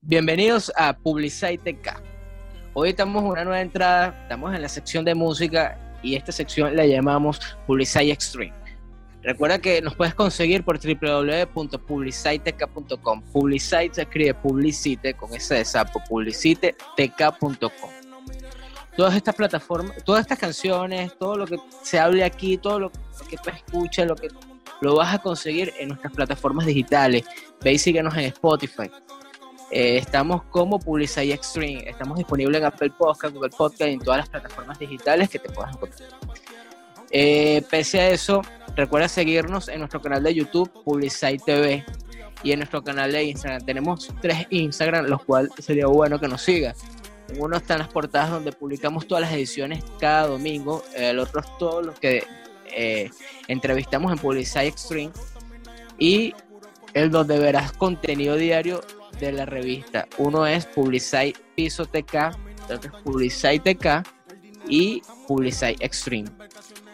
Bienvenidos a Publicite TK. Hoy estamos en una nueva entrada, estamos en la sección de música y esta sección la llamamos Publicite Extreme. Recuerda que nos puedes conseguir por www.publiciteka.com. Publicite se escribe publicite con ese de sapo, publicitetk.com. Todas estas plataformas, todas estas canciones, todo lo que se hable aquí, todo lo, que tú escuches, lo que lo vas a conseguir en nuestras plataformas digitales. Ve y síguenos en Spotify. Eh, estamos como Publicite Extreme. Estamos disponibles en Apple Podcast, Google Podcast y en todas las plataformas digitales que te puedas encontrar. Eh, pese a eso, recuerda seguirnos en nuestro canal de YouTube, Publicite TV, y en nuestro canal de Instagram. Tenemos tres Instagram, los cuales sería bueno que nos sigas. En uno están las portadas donde publicamos todas las ediciones cada domingo. El otro es todos los que eh, entrevistamos en Publicite Extreme. Y el donde verás contenido diario de la revista. Uno es Publicite Piso TK, el otro es Publicite TK y Publicite Extreme.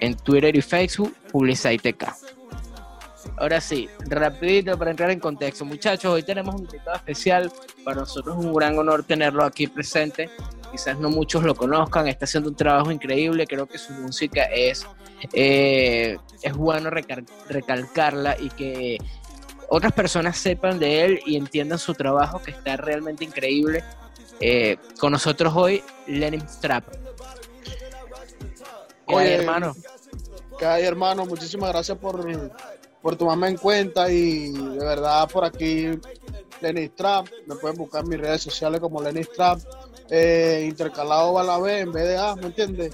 En Twitter y Facebook, Publicite TK. Ahora sí, rapidito para entrar en contexto. Muchachos, hoy tenemos un invitado especial. Para nosotros es un gran honor tenerlo aquí presente. Quizás no muchos lo conozcan, está haciendo un trabajo increíble. Creo que su música es, eh, es bueno recal- recalcarla y que otras personas sepan de él y entiendan su trabajo, que está realmente increíble. Eh, con nosotros hoy, Lenin Strap. ¿Qué hay, Oye, hermano? Hay, hermano, muchísimas gracias por, por tomarme en cuenta y de verdad por aquí Lenny Strap, me pueden buscar en mis redes sociales como Lenny Strap, eh, intercalado a la B en vez de A, ¿me entiendes?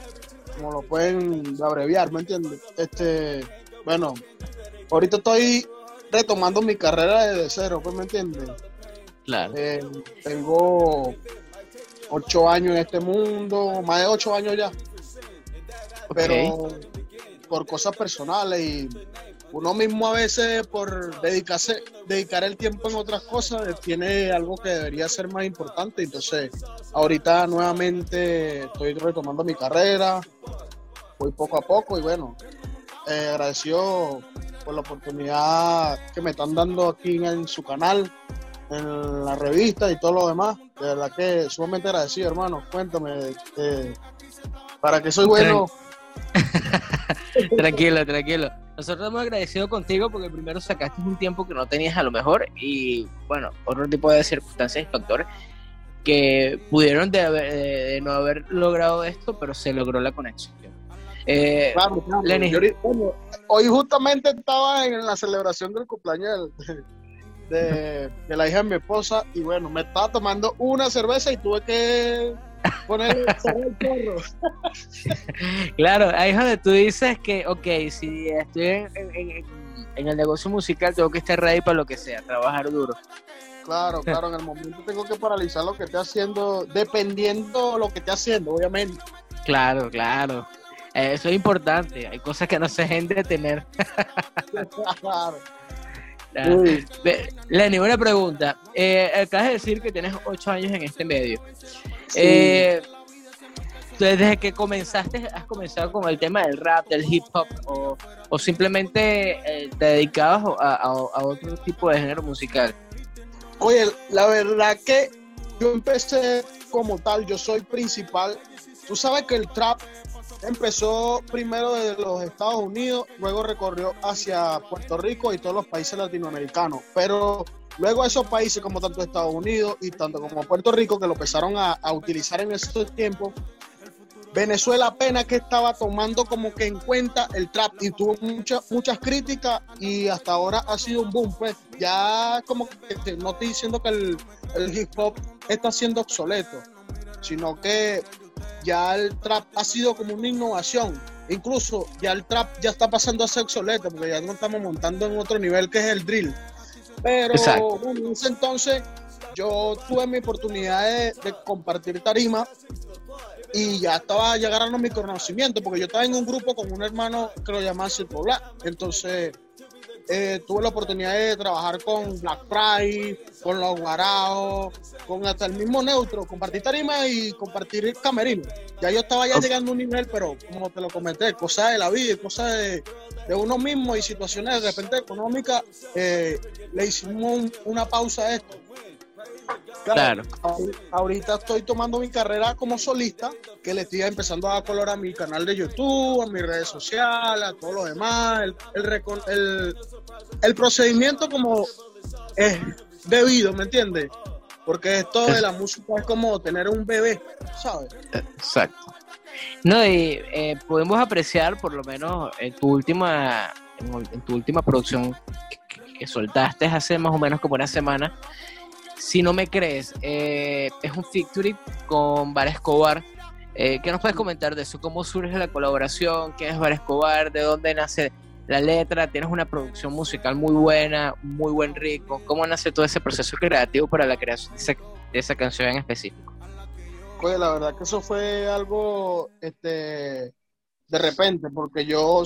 Como lo pueden abreviar, ¿me entiendes? Este, bueno, ahorita estoy retomando mi carrera desde cero, pues, ¿me entiendes? Claro. Eh, tengo ocho años en este mundo, más de ocho años ya, pero por cosas personales y uno mismo a veces por dedicarse, dedicar el tiempo en otras cosas tiene algo que debería ser más importante. Entonces, ahorita nuevamente estoy retomando mi carrera, voy poco a poco y bueno, eh, agradecido por la oportunidad que me están dando aquí en su canal, en la revista y todo lo demás. De verdad que sumamente agradecido, hermano. Cuéntame, eh, para que soy bueno. tranquilo, tranquilo. Nosotros hemos agradecido contigo porque primero sacaste un tiempo que no tenías a lo mejor y bueno, otro tipo de circunstancias y factores que pudieron de, haber- de- no haber logrado esto, pero se logró la conexión. Eh, Claro, claro. Lenny. Yo bueno, hoy justamente estaba en la celebración del cumpleaños del- de, de la hija de mi esposa y bueno, me estaba tomando una cerveza y tuve que poner cerrar el perro. Claro, ahí es donde tú dices que, ok, si estoy en, en- en- en el negocio musical, tengo que estar ready para lo que sea, trabajar duro. Claro, claro, en el momento tengo que paralizar lo que esté haciendo, dependiendo lo que esté haciendo, obviamente. Claro, claro. Eh, Eso es importante. Hay cosas que no se deben detener. Claro. Claro. Ve, Lenny, una pregunta. Eh, acabas de decir que tienes ocho años en este medio. sí. Eh, desde que comenzaste, has comenzado con el tema del rap, del hip hop, o, o simplemente eh, te dedicabas a, a- a otro tipo de género musical. Oye, la verdad que yo empecé como tal, yo soy principal. Tú sabes que el trap empezó primero desde los Estados Unidos, luego recorrió hacia Puerto Rico y todos los países latinoamericanos. Pero luego esos países como tanto Estados Unidos y tanto como Puerto Rico, que lo empezaron a, utilizar en esos tiempos, Venezuela apenas que estaba tomando como que en cuenta el trap y tuvo muchas muchas críticas y hasta ahora ha sido un boom. Pues ya como que no estoy diciendo que el hip hop está siendo obsoleto, sino que ya el trap ha sido como una innovación. Incluso ya el trap ya está pasando a ser obsoleto porque ya no estamos montando en otro nivel que es el drill. Pero Exacto. en ese entonces yo tuve mi oportunidad de, de compartir tarima y ya estaba ya agarrando mi conocimiento porque yo estaba en un grupo con un hermano que lo llamaban Circo Black. Entonces eh, tuve la oportunidad de trabajar con Black Friday, con los Guaraos, con hasta el mismo Neutro, compartir tarima y compartir camerino. Ya yo estaba ya llegando a un nivel, pero como te lo comenté, cosas de la vida, cosas de, de uno mismo y situaciones de repente económicas, eh, le hicimos una pausa a esto. Claro. Ahorita estoy tomando mi carrera como solista, que le estoy empezando a colorar a mi canal de YouTube, a mis redes sociales, a todo lo demás, el, el, el, procedimiento como es debido, ¿me entiendes? Porque esto de la música es como tener un bebé, ¿sabes? Exacto. No, y eh, podemos apreciar, por lo menos en tu última, en, tu última producción que, que soltaste hace más o menos como una semana, si no me crees, eh, es un featuring con Bar Escobar. Eh, ¿Qué nos puedes comentar de eso? ¿Cómo surge la colaboración? ¿Qué es Bar Escobar? ¿De dónde nace la letra? Tienes una producción musical muy buena, muy buen rico. ¿Cómo nace todo ese proceso creativo para la creación de esa, canción en específico? Pues la verdad que eso fue algo este, de repente, porque yo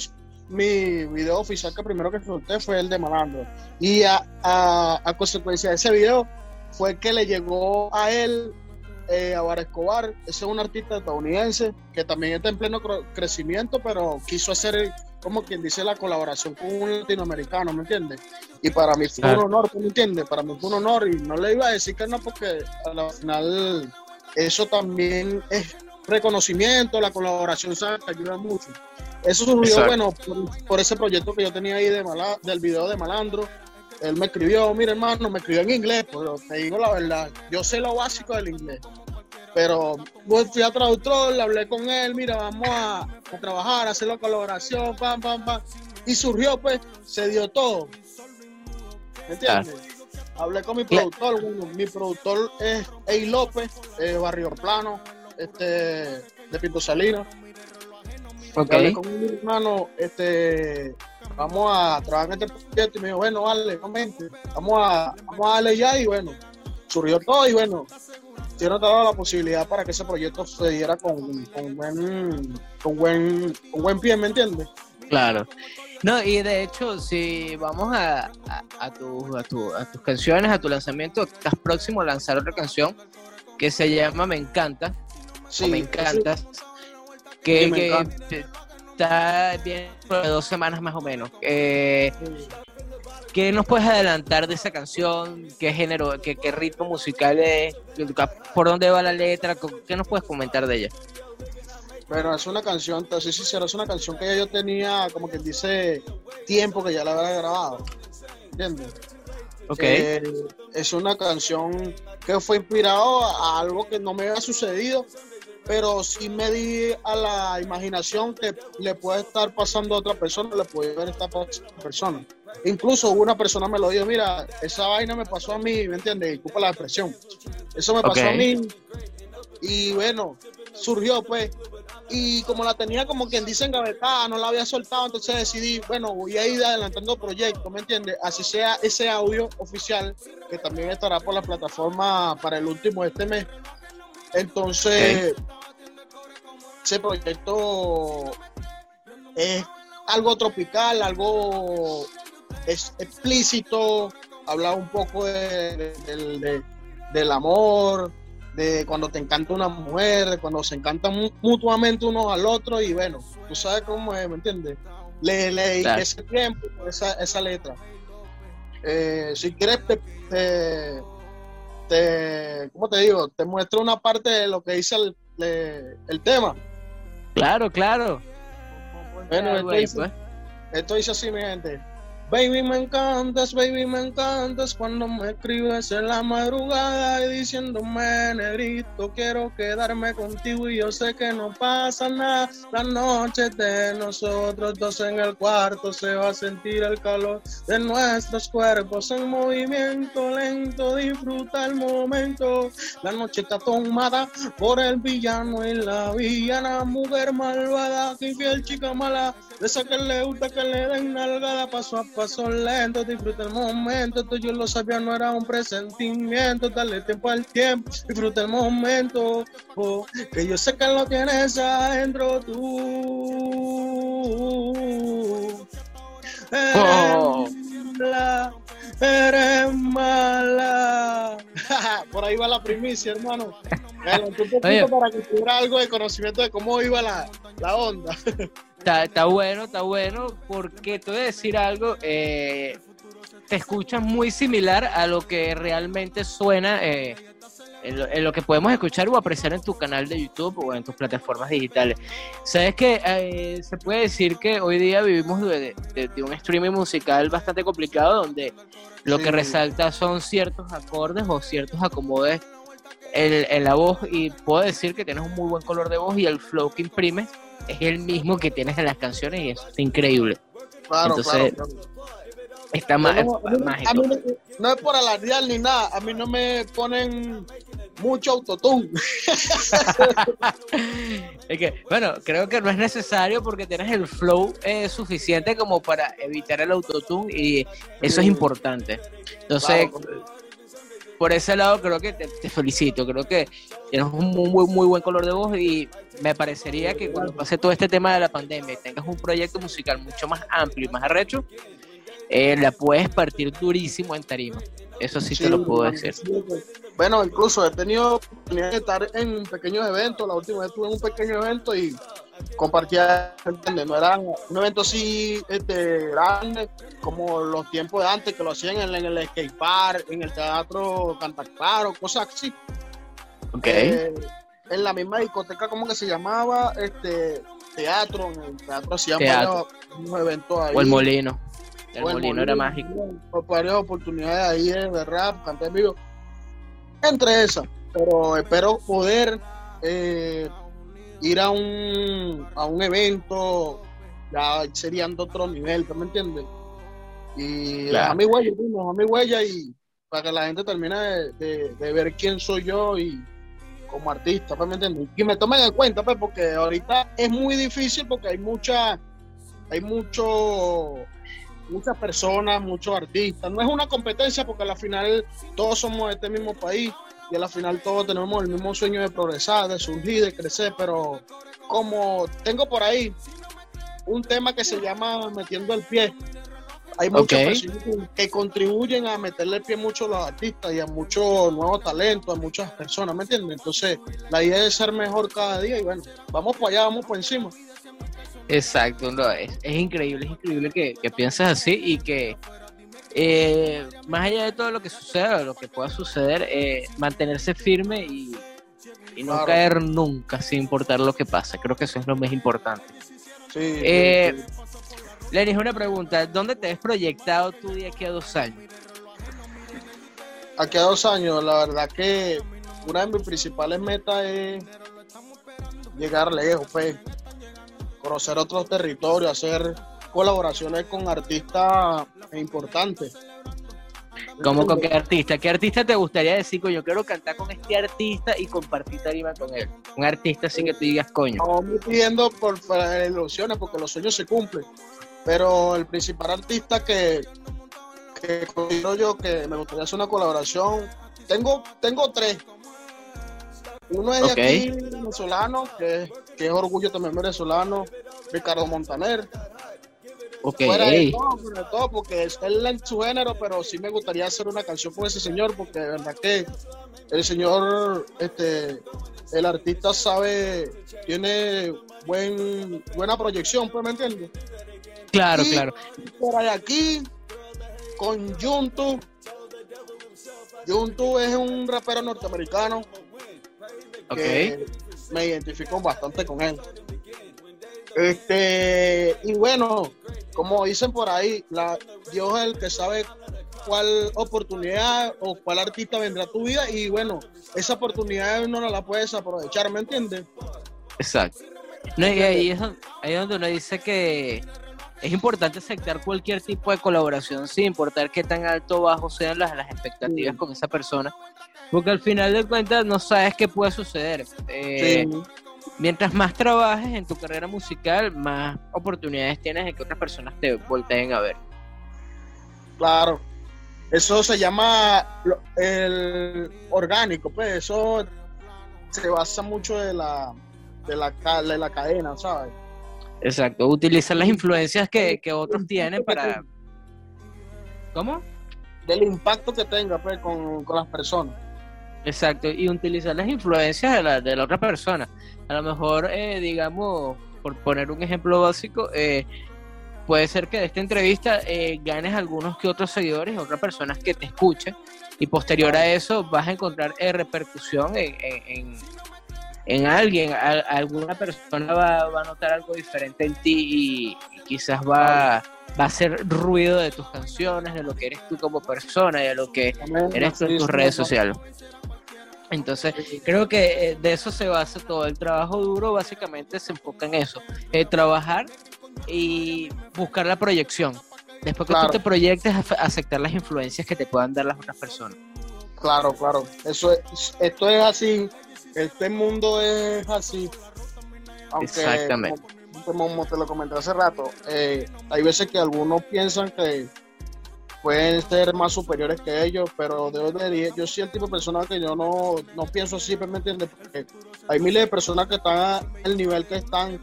mi video oficial que primero que solté fue el de Malandro. Y a consecuencia de ese video, fue que le llegó a él, eh, a Bar Escobar. Ese es un artista estadounidense que también está en pleno crecimiento, pero quiso hacer, como quien dice, la colaboración con un latinoamericano, ¿me entiendes? Y para mí fue un honor, ¿me entiendes? Para mí fue un honor y no le iba a decir que no, porque al final eso también es reconocimiento, la colaboración ¿sabes? ayuda mucho. Eso surgió, bueno, por, ese proyecto que yo tenía ahí de del video de Malandro él me escribió, mira hermano, me escribió en inglés, pero te digo la verdad, yo sé lo básico del inglés. Pero fui a traductor, le hablé con él, mira, vamos a, trabajar, a hacer la colaboración, pam, pam, pam. Y surgió, pues, se dio todo. ¿Me entiendes? Hablé con mi productor, mi productor es Ey López, Barrio Plano, este, de Pinto Salinas. Hablé con mi hermano, este, vamos a trabajar en este proyecto y me dijo, bueno, vale, vamos a, vamos a darle ya y bueno, surgió todo y bueno, tiene dado la posibilidad para que ese proyecto se diera con, con, buen, con, buen, con buen pie, ¿me entiendes? Claro. No, y de hecho, si vamos a, a, a, tu, a, tu, a tus canciones, a tu lanzamiento, estás próximo a lanzar otra canción que se llama Me Encanta. Sí, me encantas. Que, que está bien de dos semanas más o menos. Eh, ¿Qué nos puedes adelantar de esa canción? ¿Qué género, qué, qué ritmo musical es? ¿Por dónde va la letra? ¿Qué nos puedes comentar de ella? Bueno, es una canción, te soy sincero, es una canción que yo tenía, como que dice, tiempo que ya la había grabado. ¿Entiendes? Ok. Eh, es una canción que fue inspirado a algo que no me había sucedido, pero sí me di a la imaginación que le puede estar pasando a otra persona, le puede estar pasando a otra persona. Incluso una persona me lo dijo, mira, esa vaina me pasó a mí, ¿me entiendes? Disculpa la expresión. Eso me pasó a mí y bueno, surgió pues. Y como la tenía como quien dice engavetada, no la había soltado, entonces decidí, bueno, voy a ir adelantando proyectos, ¿me entiendes? Así sea ese audio oficial, que también estará por la plataforma para el último de este mes. Entonces, ese proyecto es algo tropical, algo es explícito, habla un poco de, del amor, de cuando te encanta una mujer, de cuando se encantan mutuamente uno al otro y bueno, tú sabes cómo es, ¿me entiendes? Le leí ese tiempo, esa, esa letra. Eh, si quieres, te, te, ¿cómo te digo? Te muestro una parte de lo que dice el, el tema. Claro, claro. Bueno, esto dice, pues. esto dice así, mi gente. Baby, me encantas, baby, me encantas cuando me escribes en la madrugada y diciéndome, negrito, quiero quedarme contigo y yo sé que no pasa nada. La noche de nosotros dos en el cuarto se va a sentir el calor de nuestros cuerpos en movimiento lento. Disfruta el momento. La noche está tomada por el villano y la villana, mujer malvada, que fiel chica mala, de esa que le gusta que le den nalgada paso a paso paso lento, disfruta el momento, tú yo lo sabía, no era un presentimiento, dale tiempo al tiempo, disfruta el momento, oh, que yo sé que lo tienes adentro tú. Oh. mala, eres mala. Por ahí va la primicia, hermano. un poquito para que tuviera algo de conocimiento de cómo iba la, la onda. Está, bueno, está bueno, porque te voy a decir algo. Eh, te escuchas muy similar a lo que realmente suena. Eh, en lo, que podemos escuchar o apreciar en tu canal de YouTube o en tus plataformas digitales. Sabes que eh, se puede decir que hoy día vivimos de, un streaming musical bastante complicado donde lo que resalta son ciertos acordes o ciertos acomodes en, la voz y puedo decir que tienes un muy buen color de voz y el flow que imprimes es el mismo que tienes en las canciones y eso es increíble. Claro, Entonces, Está más, no, no, es por alardear ni nada, a mí no me ponen mucho autotune. es que, bueno, creo que no es necesario porque tienes el flow eh, suficiente como para evitar el autotune y eso es importante. Entonces, por ese lado creo que te, felicito, creo que tienes un muy, muy buen color de voz y me parecería que cuando pase todo este tema de la pandemia y tengas un proyecto musical mucho más amplio y más arrecho, eh, la puedes partir durísimo en tarima. Eso sí, te lo puedo decir. Bueno, incluso he tenido oportunidad de estar en pequeños eventos. La última vez estuve en un pequeño evento y compartía, No era un evento así este, grande como los tiempos de antes que lo hacían en, el skate park, en el teatro Cantaclaro, cosas así. Ok. Eh, en la misma discoteca, como que se llamaba? Este teatro, en el teatro hacían un evento ahí. O el molino. El molino, era mágico. Varias oportunidades ahí de rap, canté en vivo. Entre esas. Pero espero poder eh, ir a un, a un evento, ya serían de otro nivel, ¿me entiendes? Y a mi huella, a mi huella y para que la gente termine de, ver quién soy yo y como artista, ¿me entiendes? Y me tomen en cuenta, pues, porque ahorita es muy difícil porque hay mucha, hay mucho muchas personas, muchos artistas. No es una competencia porque al final todos somos de este mismo país y al final todos tenemos el mismo sueño de progresar, de surgir, de crecer, pero como tengo por ahí un tema que se llama Metiendo el Pie, hay muchas personas que contribuyen a meterle el pie mucho a los artistas y a muchos nuevos talentos, a muchas personas, ¿me entiendes? Entonces, la idea es ser mejor cada día y bueno, vamos para allá, vamos por encima. Exacto, no, es, es increíble, es increíble que, que pienses así y que eh, más allá de todo lo que suceda, lo que pueda suceder, eh, mantenerse firme y, no caer nunca, sin importar lo que pase. Creo que eso es lo más importante. Sí, eh, Lenis, una pregunta. ¿Dónde te has proyectado tú de aquí a dos años? Aquí a dos años, la verdad que una de mis principales metas es llegar lejos, pues conocer otros territorios, hacer colaboraciones con artistas importantes. ¿Cómo con qué artista? ¿Qué artista te gustaría decir, coño, quiero cantar con este artista y compartir tarima con él? Un artista así que te digas, coño. No me pidiendo por, ilusiones porque los sueños se cumplen. Pero el principal artista que, que yo que me gustaría hacer una colaboración, tengo, tengo tres. Uno es de aquí, venezolano, que, que, es orgullo también venezolano, Ricardo Montaner. Ok. Fuera de todo, porque es él en su género, pero sí me gustaría hacer una canción con ese señor, porque de verdad que el señor, este, el artista sabe, tiene buen, buena proyección, pues, ¿me entiendes? Claro, claro. Por aquí, con Juntu. Juntu es un rapero norteamericano Okay. me identifico bastante con él. Este, y bueno, como dicen por ahí, la, Dios es el que sabe cuál oportunidad o cuál artista vendrá a tu vida y bueno, esa oportunidad uno no la puedes aprovechar, ¿me entiendes? Exacto. No, y ahí es, ahí donde uno dice que es importante aceptar cualquier tipo de colaboración sin importar qué tan alto o bajo sean las, las expectativas con esa persona, porque al final de cuentas no sabes qué puede suceder. Eh, mientras más trabajes en tu carrera musical, más oportunidades tienes de que otras personas te volteen a ver. Claro, eso se llama el orgánico, pues eso se basa mucho de la, de la, de la cadena, ¿sabes? Exacto, utilizar las influencias que, que otros tienen para ¿Cómo? Del impacto que tenga pues, con, con las personas. Exacto, y utilizar las influencias de la, de la otra persona. A lo mejor, eh, digamos, por poner un ejemplo básico, eh, puede ser que de esta entrevista eh, ganes algunos que otros seguidores, otras personas que te escuchen, y posterior a eso vas a encontrar eh, repercusión en, en, en alguien. Alguna persona va, va a notar algo diferente en ti y, y quizás va, va a hacer ruido de tus canciones, de lo que eres tú como persona y de lo que eres tú en tus redes sociales. Entonces, creo que eh, de eso se basa todo. El trabajo duro básicamente se enfoca en eso. eh, trabajar y buscar la proyección. Después que Claro. tú te proyectes, aceptar las influencias que te puedan dar las otras personas. Claro, claro. Eso es, esto es así. Este mundo es así. Aunque, Exactamente. Como, como te lo comenté hace rato, eh, hay veces que algunos piensan que pueden ser más superiores que ellos, pero de verdad, yo soy el tipo de persona que yo no, no pienso así, pues, ¿me entiendes? Porque hay miles de personas que están al nivel que están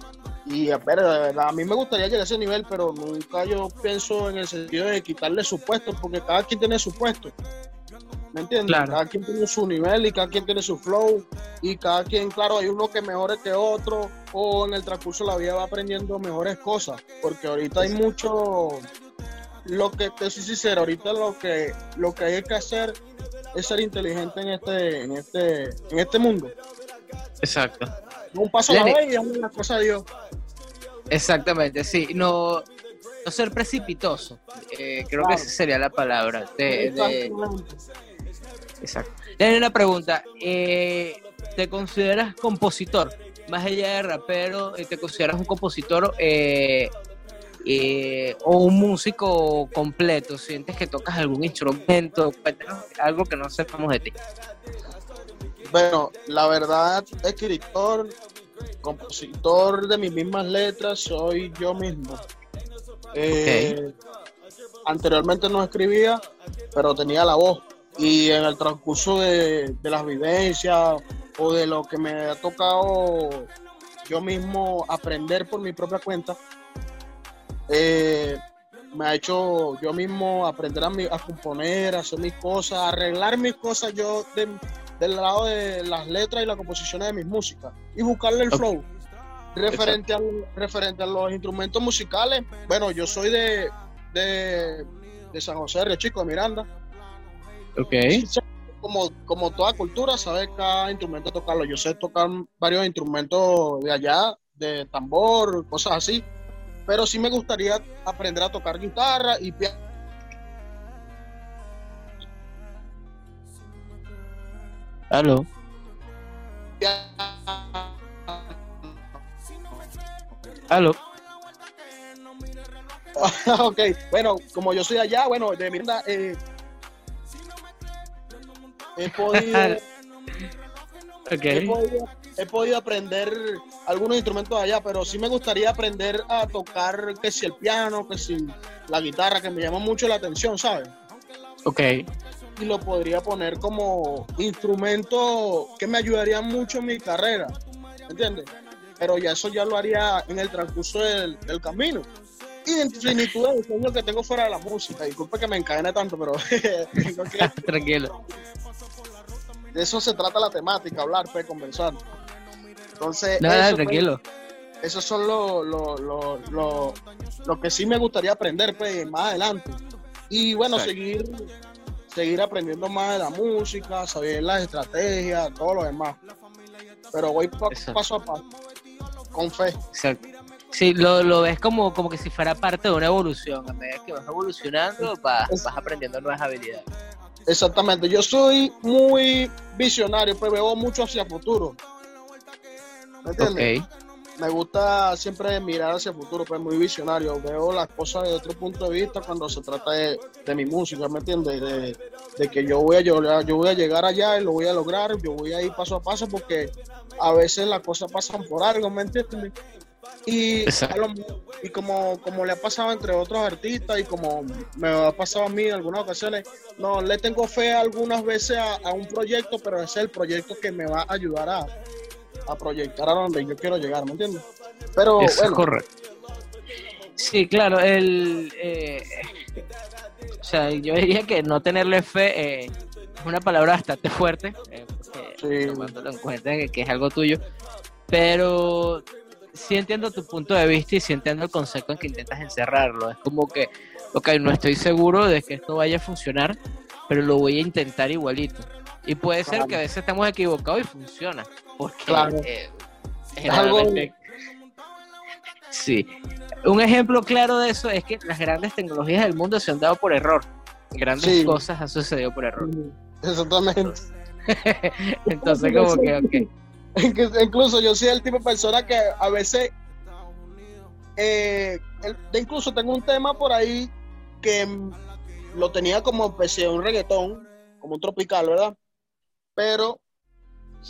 y a de verdad, a mí me gustaría llegar a ese nivel, pero nunca yo pienso en el sentido de quitarle su puesto, porque cada quien tiene su puesto. ¿Me entiendes? Claro. Cada quien tiene su nivel y cada quien tiene su flow y cada quien, claro, hay uno que mejore que otro o en el transcurso de la vida va aprendiendo mejores cosas, porque ahorita hay mucho, lo que te soy sincero, ahorita lo que, lo que hay que hacer es ser inteligente en este, en este, en este mundo. Exacto. Un paso a la Lenny. vez y damos una cosa a Dios. Exactamente, sí. No, no ser precipitoso. Eh, creo Claro. que esa sería la palabra. De, de-. Exacto. Tengo una pregunta. eh, ¿Te consideras compositor? Más allá de rapero, eh, ¿te consideras un compositor eh, eh, o un músico completo? ¿Sientes que tocas algún instrumento? Algo que no sepamos de ti. Bueno, la verdad, escritor, compositor de mis mismas letras, soy yo mismo. Eh, Anteriormente no escribía, pero tenía la voz. Y en el transcurso de, de las vivencias o de lo que me ha tocado yo mismo aprender por mi propia cuenta, eh, me ha hecho yo mismo aprender a, mi- a componer, a hacer mis cosas, a arreglar mis cosas yo de- del lado de las letras y las composiciones de mis músicas y buscarle el flow. Referente a, referente a los instrumentos musicales, bueno, yo soy de, de, de San José, Río Chico, de Miranda. Ok. Como, como toda cultura, sabe cada instrumento tocarlo. Yo sé tocar varios instrumentos de allá, de tambor, cosas así. Pero sí me gustaría aprender a tocar guitarra y piano. Aló. Aló. ok, bueno, como yo soy allá, bueno, de Miranda, eh, he podido, he podido, he podido aprender algunos instrumentos de allá, pero sí me gustaría aprender a tocar que si el piano, que si la guitarra, que me llama mucho la atención, ¿sabes? Ok. Y lo podría poner como instrumento que me ayudaría mucho en mi carrera, ¿entiendes? Pero ya eso ya lo haría en el transcurso del, del camino. Y en infinitud de sueños que tengo fuera de la música. Disculpe que me encadene tanto, pero Tranquilo. De eso se trata la temática, hablar, pues, conversar. Entonces, Nada, eso, pues, tranquilo. esos son lo, lo, lo, lo- lo que sí me gustaría aprender pues, más adelante. Y bueno, Exacto. seguir, seguir aprendiendo más de la música, saber las estrategias, todo lo demás. Pero voy pa- Exacto. paso a paso, con fe. Exacto. Sí, lo, lo ves como, como que si fuera parte de una evolución. A medida que vas evolucionando, vas, vas aprendiendo nuevas habilidades. Exactamente, yo soy muy visionario, pues veo mucho hacia el futuro. ¿Me entiendes? Me gusta siempre mirar hacia el futuro, pues muy visionario. Veo las cosas de otro punto de vista cuando se trata de, de mi música, ¿me entiendes? De, de que yo voy, a, yo, yo voy a llegar allá y lo voy a lograr, yo voy a ir paso a paso porque a veces las cosas pasan por algo, ¿me entiendes? Y, Exacto. a lo- y como, como le ha pasado entre otros artistas y como me ha pasado a mí en algunas ocasiones, no le tengo fe algunas veces a, a un proyecto, pero ese es el proyecto que me va a ayudar a, a proyectar a donde yo quiero llegar, ¿me entiendes? Pero Eso es bueno, correcto. Sí, claro, el, eh, sea, yo diría que no tenerle fe eh, es una palabra bastante fuerte, eh, porque, tomándolo en cuenta que, es algo tuyo, pero sí entiendo tu punto de vista y sí entiendo el concepto en que intentas encerrarlo. Es como que, ok, no estoy seguro de que esto vaya a funcionar, pero lo voy a intentar igualito. Y puede ser que a veces estamos equivocados y funciona. Porque claro. Eh, Sí. Un ejemplo claro de eso es que las grandes tecnologías del mundo se han dado por error. Grandes cosas han sucedido por error. Exactamente. Entonces, como que, ok. Incluso yo soy el tipo de persona que a veces, eh, incluso tengo un tema por ahí que lo tenía como especie de un reggaetón, como un tropical, ¿verdad? Pero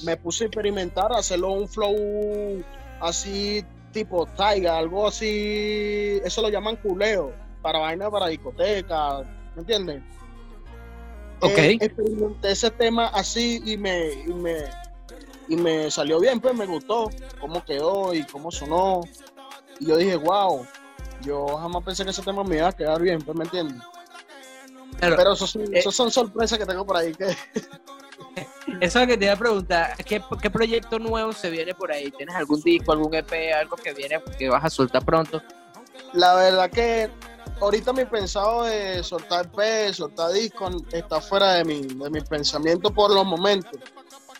me puse a experimentar, hacerlo un flow así tipo taiga, algo así, eso lo llaman culeo, para vaina para discoteca, ¿me entiendes? Ok. Eh, experimenté ese tema así y me, y me, y me salió bien, pues me gustó cómo quedó y cómo sonó. Y yo dije, wow, yo jamás pensé que ese tema me iba a quedar bien, pues me entiendes. Pero, eso, eh, son sorpresas que tengo por ahí. Que... Eso es lo que te iba a preguntar. ¿qué, ¿Qué proyecto nuevo se viene por ahí? ¿Tienes algún disco, algún EP, algo que viene que vas a soltar pronto? La verdad que ahorita mi pensado de soltar EP, soltar disco, está fuera de mi, de mi pensamiento por los momentos.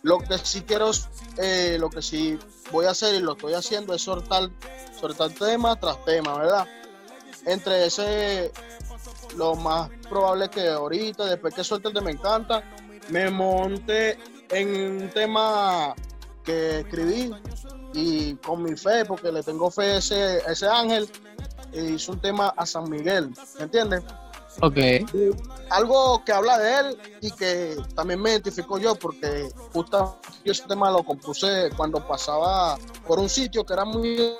Lo que sí quiero, eh, lo que sí voy a hacer y lo estoy haciendo es soltar, soltar tema tras tema, ¿verdad? Entre ese, lo más probable que ahorita, después que suelte el de Me Encanta, me monté en un tema que escribí y con mi fe, porque le tengo fe a ese, ese ángel, e hice un tema a San Miguel, ¿me entiendes? Ok. algo que habla de él y que también me identifico yo, porque justo ese tema lo compuse cuando pasaba por un sitio que era muy...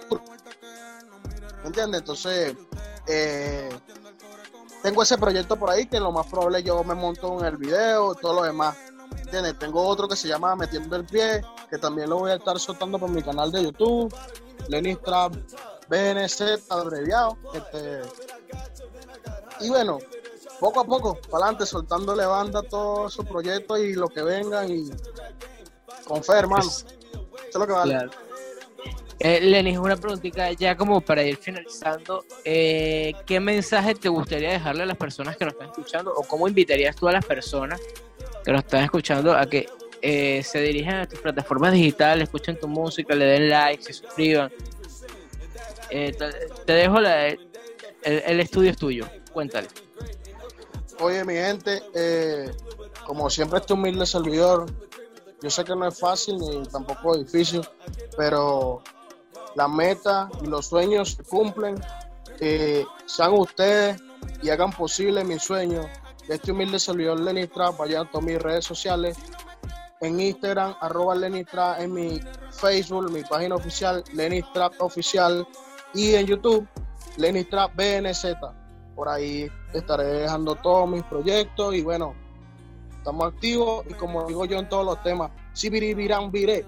¿Me entiendes? Entonces, eh, tengo ese proyecto por ahí que lo más probable yo me monto en el video y todo lo demás. ¿Entiendes? Tengo otro que se llama Metiendo el Pie, que también lo voy a estar soltando por mi canal de YouTube, Lenny Trap BNZ abreviado. Este, y bueno, poco a poco, para adelante, soltándole banda a todos esos proyectos y lo que vengan y con fe, hermano. Eso es lo que vale. Eh, Lenis, una preguntita ya como para ir finalizando. Eh, ¿Qué mensaje te gustaría dejarle a las personas que nos están escuchando o cómo invitarías tú a las personas que nos están escuchando a que eh, se dirijan a tus plataformas digitales, escuchen tu música, le den like, se suscriban? Eh, te, dejo la, el, el, estudio es tuyo. Cuéntale. Oye, mi gente, como siempre, este humilde servidor. Yo sé que no es fácil ni tampoco difícil, pero las metas y los sueños se cumplen. sean ustedes y hagan posible mi sueño. Este humilde servidor Lenny Trap, vayan a todas mis redes sociales. En Instagram, arroba Lenny Trap, en mi Facebook, mi página oficial, Lenny Trap Oficial. Y en YouTube, Lenny Trap BNZ. Por ahí estaré dejando todos mis proyectos y bueno, estamos activos y como digo yo en todos los temas, si virán viré.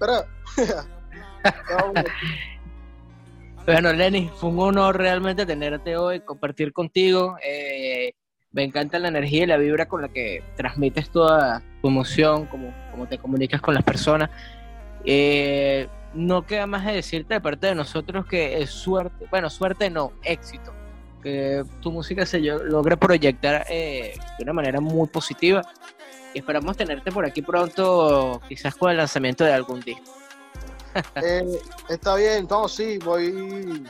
Pero bueno, Lenny, fue un honor realmente tenerte hoy, compartir contigo. Eh, me encanta la energía y la vibra con la que transmites toda tu emoción, como, como te comunicas con las personas. Eh, no queda más de decirte de parte de nosotros que es suerte, bueno, suerte no, éxito. Que tu música se logre proyectar eh, de una manera muy positiva. Y esperamos tenerte por aquí pronto, quizás con el lanzamiento de algún disco. Eh, está bien, entonces sí, voy.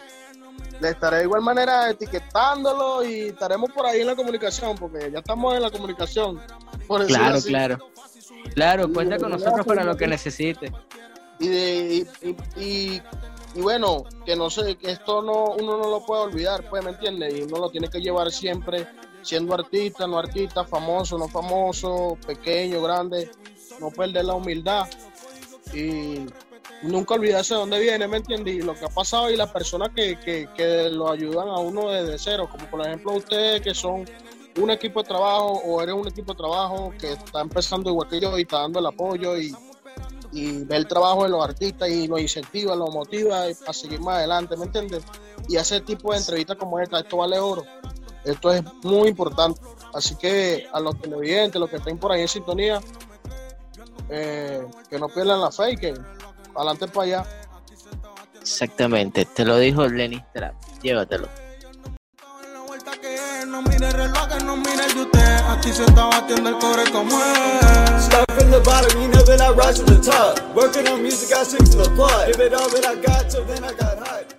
Le estaré de igual manera etiquetándolo y estaremos por ahí en la comunicación, porque ya estamos en la comunicación. claro, claro. Claro, cuenta con nosotros para lo que necesite. Y, de, y, bueno, que no sé, que esto no uno no lo puede olvidar, pues, ¿me entiendes? Y uno lo tiene que llevar siempre siendo artista, no artista, famoso, no famoso, pequeño, grande, no perder la humildad. Y nunca olvidarse de dónde viene, ¿me entiendes? Y lo que ha pasado y las personas que, que, lo ayudan a uno desde cero, como por ejemplo ustedes que son un equipo de trabajo o eres un equipo de trabajo que está empezando igual que yo y está dando el apoyo y, y ve el trabajo de los artistas y lo incentiva, lo motiva a seguir más adelante, ¿me entiendes? Y hacer tipo de entrevistas como esta, esto vale oro. Esto es muy importante. Así que a los televidentes, los que estén por ahí en sintonía, eh, que no pierdan la fe y que adelante para allá. Exactamente, te lo dijo Lenny Trap. Llévatelo. No mire el reloj, no mire el de usted. Aquí se está batiendo el cobre como es. Start from the bottom, you know that I rise to the top. Working on music, I sing to the plot. Give it all that I got, so then I got hot.